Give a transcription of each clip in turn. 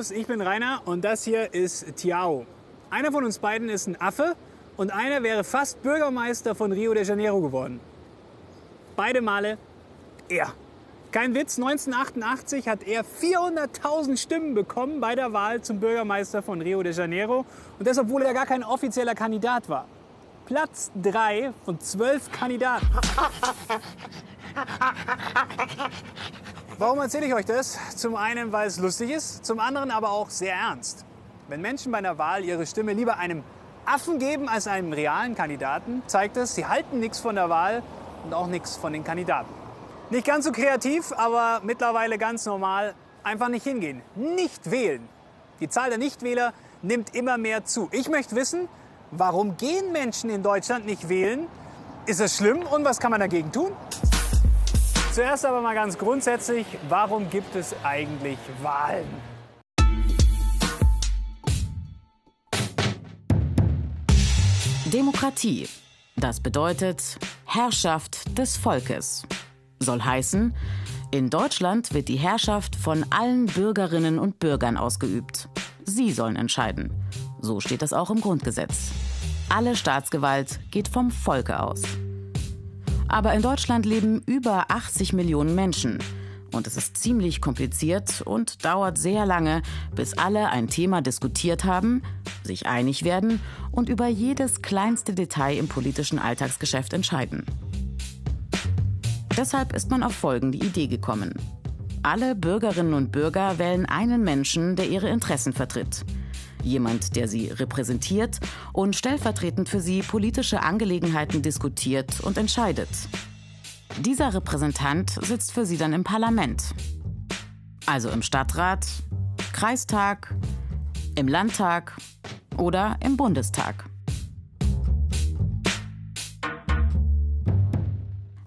Servus, ich bin Rainer und das hier ist Tiao. Einer von uns beiden ist ein Affe und einer wäre fast Bürgermeister von Rio de Janeiro geworden. Beide Male er. Kein Witz, 1988 hat er 400.000 Stimmen bekommen bei der Wahl zum Bürgermeister von Rio de Janeiro. Und das, obwohl er gar kein offizieller Kandidat war. Platz 3 von 12 Kandidaten. Warum erzähle ich euch das? Zum einen, weil es lustig ist, zum anderen aber auch sehr ernst. Wenn Menschen bei einer Wahl ihre Stimme lieber einem Affen geben als einem realen Kandidaten, zeigt es, sie halten nichts von der Wahl und auch nichts von den Kandidaten. Nicht ganz so kreativ, aber mittlerweile ganz normal. Einfach nicht hingehen. Nicht wählen. Die Zahl der Nichtwähler nimmt immer mehr zu. Ich möchte wissen, warum gehen Menschen in Deutschland nicht wählen? Ist es schlimm und was kann man dagegen tun? Zuerst aber mal ganz grundsätzlich, warum gibt es eigentlich Wahlen? Demokratie. Das bedeutet Herrschaft des Volkes. Soll heißen, in Deutschland wird die Herrschaft von allen Bürgerinnen und Bürgern ausgeübt. Sie sollen entscheiden. So steht das auch im Grundgesetz. Alle Staatsgewalt geht vom Volke aus. Aber in Deutschland leben über 80 Millionen Menschen. Und es ist ziemlich kompliziert und dauert sehr lange, bis alle ein Thema diskutiert haben, sich einig werden und über jedes kleinste Detail im politischen Alltagsgeschäft entscheiden. Deshalb ist man auf folgende Idee gekommen. Alle Bürgerinnen und Bürger wählen einen Menschen, der ihre Interessen vertritt. Jemand, der sie repräsentiert und stellvertretend für sie politische Angelegenheiten diskutiert und entscheidet. Dieser Repräsentant sitzt für sie dann im Parlament. Also im Stadtrat, Kreistag, im Landtag oder im Bundestag.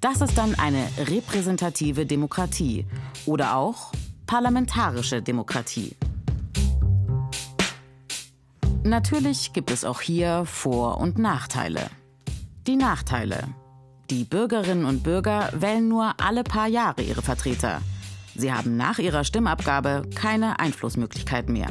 Das ist dann eine repräsentative Demokratie oder auch parlamentarische Demokratie. Natürlich gibt es auch hier Vor- und Nachteile. Die Nachteile. Die Bürgerinnen und Bürger wählen nur alle paar Jahre ihre Vertreter. Sie haben nach ihrer Stimmabgabe keine Einflussmöglichkeit mehr.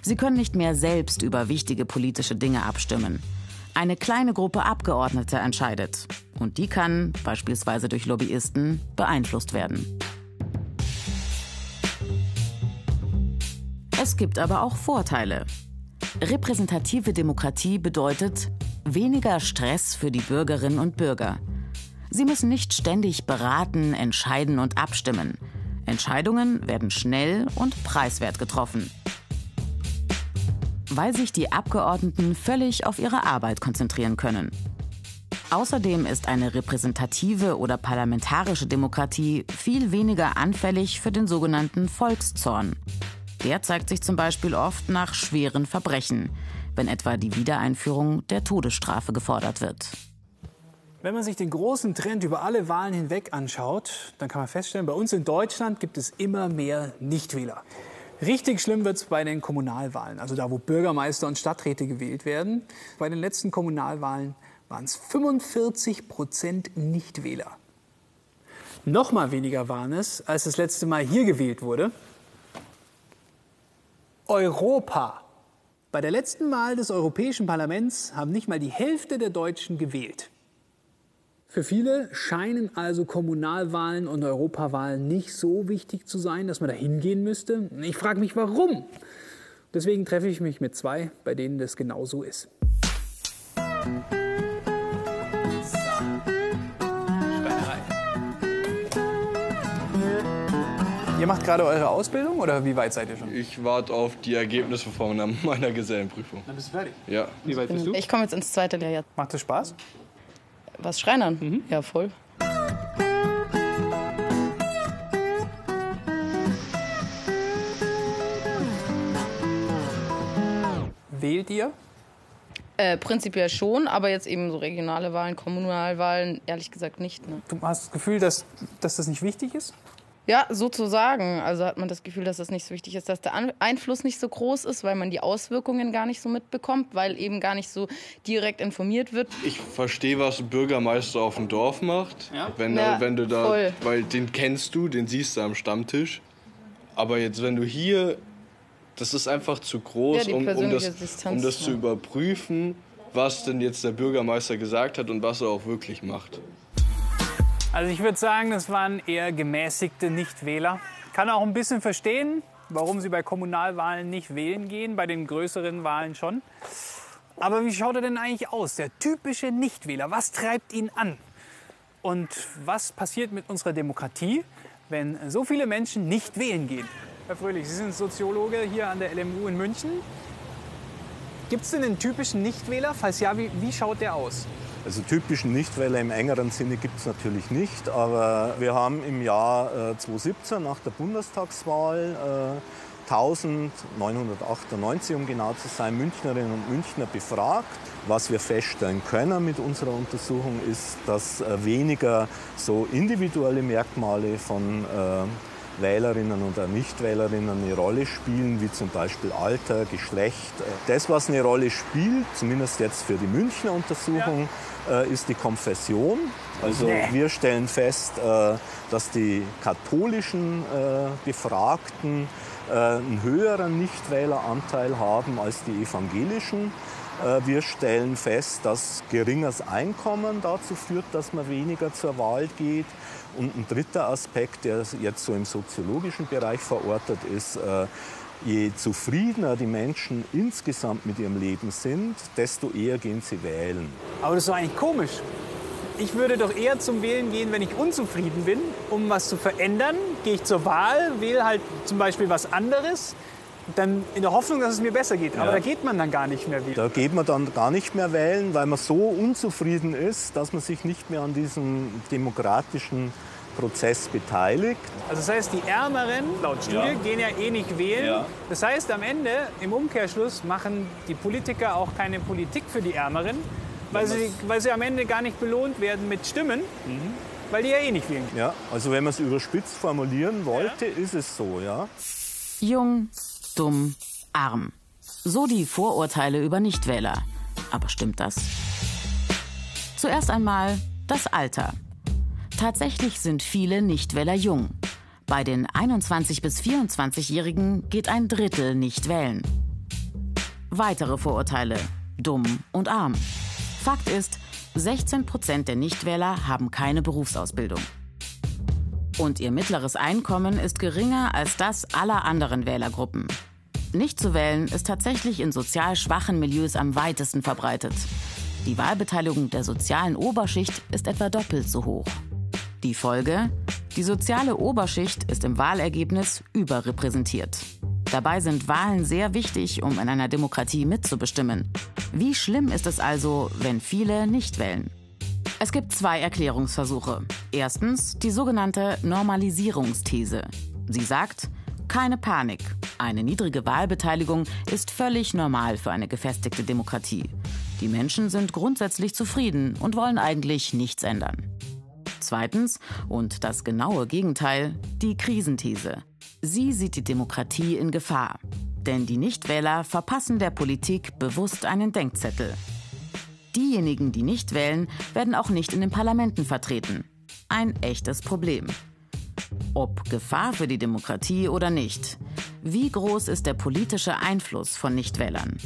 Sie können nicht mehr selbst über wichtige politische Dinge abstimmen. Eine kleine Gruppe Abgeordneter entscheidet. Und die kann, beispielsweise durch Lobbyisten, beeinflusst werden. Es gibt aber auch Vorteile. Repräsentative Demokratie bedeutet weniger Stress für die Bürgerinnen und Bürger. Sie müssen nicht ständig beraten, entscheiden und abstimmen. Entscheidungen werden schnell und preiswert getroffen weil sich die Abgeordneten völlig auf ihre Arbeit konzentrieren können. Außerdem ist eine repräsentative oder parlamentarische Demokratie viel weniger anfällig für den sogenannten Volkszorn. Der zeigt sich zum Beispiel oft nach schweren Verbrechen, wenn etwa die Wiedereinführung der Todesstrafe gefordert wird. Wenn man sich den großen Trend über alle Wahlen hinweg anschaut, dann kann man feststellen, bei uns in Deutschland gibt es immer mehr Nichtwähler. Richtig schlimm wird es bei den Kommunalwahlen, also da, wo Bürgermeister und Stadträte gewählt werden. Bei den letzten Kommunalwahlen waren es 45 Prozent Nichtwähler. Noch mal weniger waren es, als das letzte Mal hier gewählt wurde. Europa. Bei der letzten Wahl des Europäischen Parlaments haben nicht mal die Hälfte der Deutschen gewählt. Für viele scheinen also Kommunalwahlen und Europawahlen nicht so wichtig zu sein, dass man da hingehen müsste. Ich frage mich, warum. Deswegen treffe ich mich mit zwei, bei denen das genau so ist. Ihr macht gerade eure Ausbildung oder wie weit seid ihr schon? Ich warte auf die Ergebnisse von meiner Gesellenprüfung. Dann bist du fertig. Ja. Wie weit bist du? Ich komme jetzt ins zweite Lehrjahr. Macht das Spaß? Was Schreinern? Mhm. Ja, voll. Wählt ihr? Äh, prinzipiell schon, aber jetzt eben so regionale Wahlen, Kommunalwahlen, ehrlich gesagt nicht. Ne? Du hast das Gefühl, dass, dass das nicht wichtig ist? Ja, sozusagen. Also hat man das Gefühl, dass das nicht so wichtig ist, dass der Einfluss nicht so groß ist, weil man die Auswirkungen gar nicht so mitbekommt, weil eben gar nicht so direkt informiert wird. Ich verstehe, was ein Bürgermeister auf dem Dorf macht. Ja. Wenn, ja, wenn du da, voll. weil den kennst du, den siehst du am Stammtisch. Aber jetzt, wenn du hier das ist einfach zu groß, ja, um, um, das, um das zu überprüfen, was denn jetzt der Bürgermeister gesagt hat und was er auch wirklich macht. Also ich würde sagen, das waren eher gemäßigte Nichtwähler. Kann auch ein bisschen verstehen, warum sie bei Kommunalwahlen nicht wählen gehen, bei den größeren Wahlen schon. Aber wie schaut er denn eigentlich aus, der typische Nichtwähler? Was treibt ihn an? Und was passiert mit unserer Demokratie, wenn so viele Menschen nicht wählen gehen? Herr Fröhlich, Sie sind Soziologe hier an der LMU in München. Gibt es denn einen typischen Nichtwähler? Falls ja, wie, wie schaut der aus? Also typischen Nichtwähler im engeren Sinne gibt es natürlich nicht, aber wir haben im Jahr äh, 2017 nach der Bundestagswahl äh, 1998, um genau zu sein, Münchnerinnen und Münchner befragt. Was wir feststellen können mit unserer Untersuchung ist, dass äh, weniger so individuelle Merkmale von äh, Wählerinnen und Nichtwählerinnen eine Rolle spielen, wie zum Beispiel Alter, Geschlecht. Das, was eine Rolle spielt, zumindest jetzt für die Münchner Untersuchung, ja. Äh, ist die Konfession. Also nee. wir stellen fest, äh, dass die katholischen äh, Befragten einen höheren Nichtwähleranteil haben als die evangelischen. Wir stellen fest, dass geringes Einkommen dazu führt, dass man weniger zur Wahl geht. Und ein dritter Aspekt, der jetzt so im soziologischen Bereich verortet ist, äh, je zufriedener die Menschen insgesamt mit ihrem Leben sind, desto eher gehen sie wählen. Aber das ist doch eigentlich komisch. Ich würde doch eher zum Wählen gehen, wenn ich unzufrieden bin, um was zu verändern. Gehe ich zur Wahl, wähle halt zum Beispiel was anderes dann in der Hoffnung, dass es mir besser geht. Aber ja. da geht man dann gar nicht mehr wählen. Da geht man dann gar nicht mehr wählen, weil man so unzufrieden ist, dass man sich nicht mehr an diesem demokratischen Prozess beteiligt. Also das heißt, die Ärmeren, laut Studie, ja. gehen ja eh nicht wählen. Ja. Das heißt, am Ende, im Umkehrschluss, machen die Politiker auch keine Politik für die Ärmeren, weil sie, weil sie am Ende gar nicht belohnt werden mit Stimmen, mhm. weil die ja eh nicht wählen. Ja, also wenn man es überspitzt formulieren wollte, ja. ist es so, ja. Jung, dumm, arm. So die Vorurteile über Nichtwähler. Aber stimmt das? Zuerst einmal das Alter. Tatsächlich sind viele Nichtwähler jung. Bei den 21- bis 24-Jährigen geht ein Drittel nicht wählen. Weitere Vorurteile. Dumm und arm. Fakt ist, 16 Prozent der Nichtwähler haben keine Berufsausbildung. Und ihr mittleres Einkommen ist geringer als das aller anderen Wählergruppen. Nicht zu wählen ist tatsächlich in sozial schwachen Milieus am weitesten verbreitet. Die Wahlbeteiligung der sozialen Oberschicht ist etwa doppelt so hoch. Die Folge? Die soziale Oberschicht ist im Wahlergebnis überrepräsentiert. Dabei sind Wahlen sehr wichtig, um in einer Demokratie mitzubestimmen. Wie schlimm ist es also, wenn viele nicht wählen? Es gibt zwei Erklärungsversuche. Erstens die sogenannte Normalisierungsthese. Sie sagt, keine Panik. Eine niedrige Wahlbeteiligung ist völlig normal für eine gefestigte Demokratie. Die Menschen sind grundsätzlich zufrieden und wollen eigentlich nichts ändern. Zweitens, und das genaue Gegenteil, die Krisenthese. Sie sieht die Demokratie in Gefahr. Denn die Nichtwähler verpassen der Politik bewusst einen Denkzettel. Diejenigen, die nicht wählen, werden auch nicht in den Parlamenten vertreten. Ein echtes Problem. Ob Gefahr für die Demokratie oder nicht. Wie groß ist der politische Einfluss von Nichtwählern?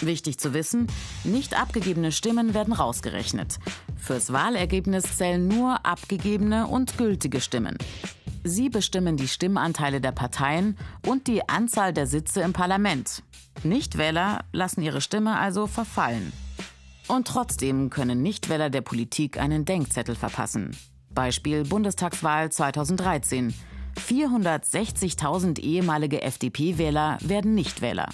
Wichtig zu wissen, nicht abgegebene Stimmen werden rausgerechnet. Fürs Wahlergebnis zählen nur abgegebene und gültige Stimmen. Sie bestimmen die Stimmanteile der Parteien und die Anzahl der Sitze im Parlament. Nichtwähler lassen ihre Stimme also verfallen. Und trotzdem können Nichtwähler der Politik einen Denkzettel verpassen. Beispiel Bundestagswahl 2013. 460.000 ehemalige FDP-Wähler werden Nichtwähler.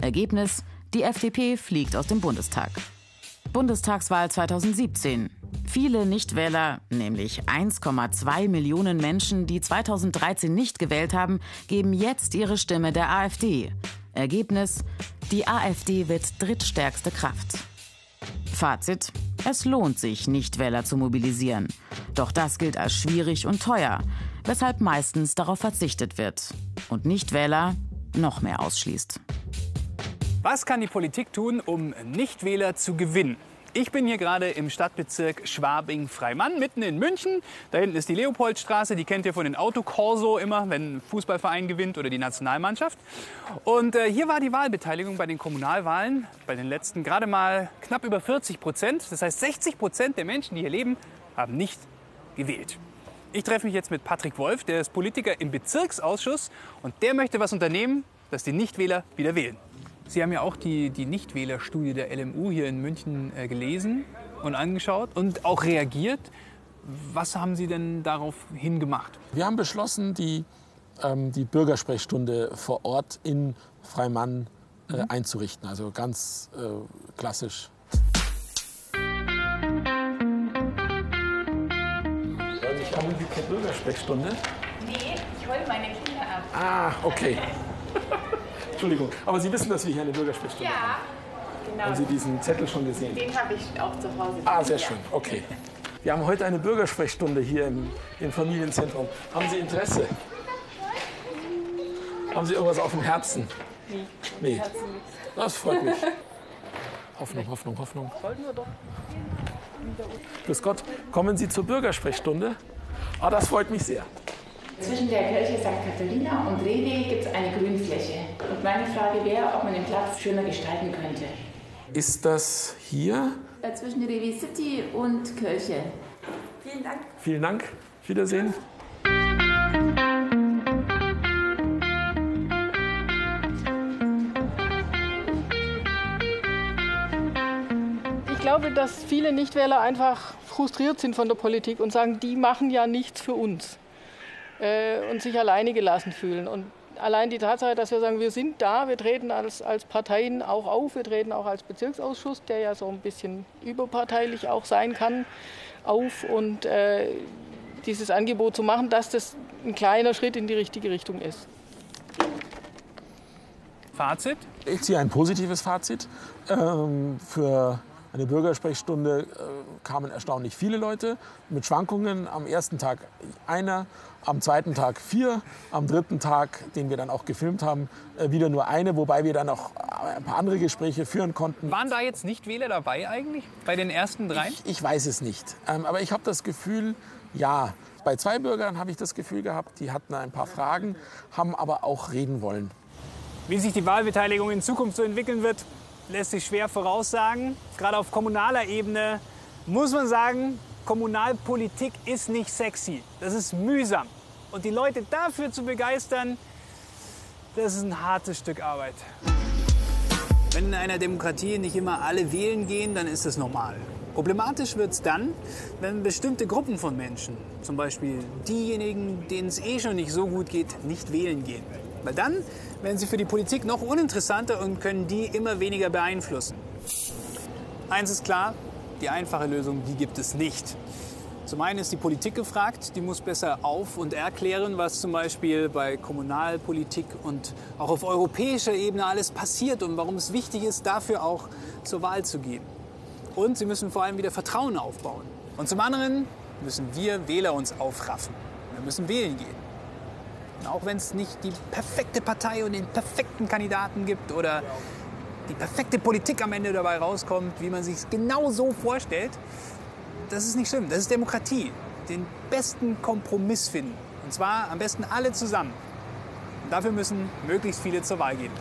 Ergebnis: Die FDP fliegt aus dem Bundestag. Bundestagswahl 2017. Viele Nichtwähler, nämlich 1,2 Millionen Menschen, die 2013 nicht gewählt haben, geben jetzt ihre Stimme der AfD. Ergebnis: Die AfD wird drittstärkste Kraft. Fazit: Es lohnt sich, Nichtwähler zu mobilisieren. Doch das gilt als schwierig und teuer, weshalb meistens darauf verzichtet wird und Nichtwähler noch mehr ausschließt. Was kann die Politik tun, um Nichtwähler zu gewinnen? Ich bin hier gerade im Stadtbezirk Schwabing-Freimann, mitten in München. Da hinten ist die Leopoldstraße, die kennt ihr von den Autokorso immer, wenn ein Fußballverein gewinnt oder die Nationalmannschaft. Und äh, hier war die Wahlbeteiligung bei den Kommunalwahlen, bei den letzten gerade mal knapp über 40 Prozent. Das heißt, 60 Prozent der Menschen, die hier leben, haben nicht gewählt. Ich treffe mich jetzt mit Patrick Wolf, der ist Politiker im Bezirksausschuss und der möchte was unternehmen, dass die Nichtwähler wieder wählen. Sie haben ja auch die, die Nichtwählerstudie der LMU hier in München äh, gelesen und angeschaut und auch reagiert. Was haben Sie denn darauf hingemacht? Wir haben beschlossen, die, ähm, die Bürgersprechstunde vor Ort in Freimann äh, mhm. einzurichten. Also ganz äh, klassisch. Ich habe keine Bürgersprechstunde. Nee, ich hole meine Kinder ab. Ah, okay. Entschuldigung, aber Sie wissen, dass wir hier eine Bürgersprechstunde ja, haben? genau. Haben Sie diesen Zettel schon gesehen? Den habe ich auch zu Hause. Ah, sehr schön, okay. Wir haben heute eine Bürgersprechstunde hier im, im Familienzentrum. Haben Sie Interesse? Haben Sie irgendwas auf dem Herzen? Nee. nee. Das freut mich. Hoffnung, Hoffnung, Hoffnung. Sollten wir doch. Grüß Gott, kommen Sie zur Bürgersprechstunde? Ah, das freut mich sehr. Zwischen der Kirche St. Katharina und Rewe gibt es eine Grünfläche. Und meine Frage wäre, ob man den Platz schöner gestalten könnte. Ist das hier? Zwischen Rewe City und Kirche. Vielen Dank. Vielen Dank. Wiedersehen. Ich glaube, dass viele Nichtwähler einfach frustriert sind von der Politik und sagen, die machen ja nichts für uns äh, und sich alleine gelassen fühlen. Und allein die Tatsache, dass wir sagen, wir sind da, wir treten als, als Parteien auch auf, wir treten auch als Bezirksausschuss, der ja so ein bisschen überparteilich auch sein kann, auf und äh, dieses Angebot zu machen, dass das ein kleiner Schritt in die richtige Richtung ist. Fazit? Ich ziehe ein positives Fazit. Ähm, für eine Bürgersprechstunde äh, kamen erstaunlich viele Leute mit Schwankungen. Am ersten Tag einer, am zweiten Tag vier, am dritten Tag, den wir dann auch gefilmt haben, äh, wieder nur eine, wobei wir dann auch äh, ein paar andere Gespräche führen konnten. Waren da jetzt nicht Wähler dabei eigentlich bei den ersten drei? Ich, ich weiß es nicht. Ähm, aber ich habe das Gefühl, ja. Bei zwei Bürgern habe ich das Gefühl gehabt, die hatten ein paar Fragen, haben aber auch reden wollen. Wie sich die Wahlbeteiligung in Zukunft so entwickeln wird, lässt sich schwer voraussagen. Gerade auf kommunaler Ebene muss man sagen, Kommunalpolitik ist nicht sexy. Das ist mühsam. Und die Leute dafür zu begeistern, das ist ein hartes Stück Arbeit. Wenn in einer Demokratie nicht immer alle wählen gehen, dann ist das normal. Problematisch wird es dann, wenn bestimmte Gruppen von Menschen, zum Beispiel diejenigen, denen es eh schon nicht so gut geht, nicht wählen gehen. Weil dann werden sie für die Politik noch uninteressanter und können die immer weniger beeinflussen. Eins ist klar, die einfache Lösung, die gibt es nicht. Zum einen ist die Politik gefragt, die muss besser auf- und erklären, was zum Beispiel bei Kommunalpolitik und auch auf europäischer Ebene alles passiert und warum es wichtig ist, dafür auch zur Wahl zu gehen. Und sie müssen vor allem wieder Vertrauen aufbauen. Und zum anderen müssen wir Wähler uns aufraffen. Wir müssen wählen gehen. Und auch wenn es nicht die perfekte Partei und den perfekten Kandidaten gibt oder die perfekte Politik am Ende dabei rauskommt, wie man sich es genau so vorstellt, das ist nicht schlimm. Das ist Demokratie. Den besten Kompromiss finden. Und zwar am besten alle zusammen. Und dafür müssen möglichst viele zur Wahl gehen.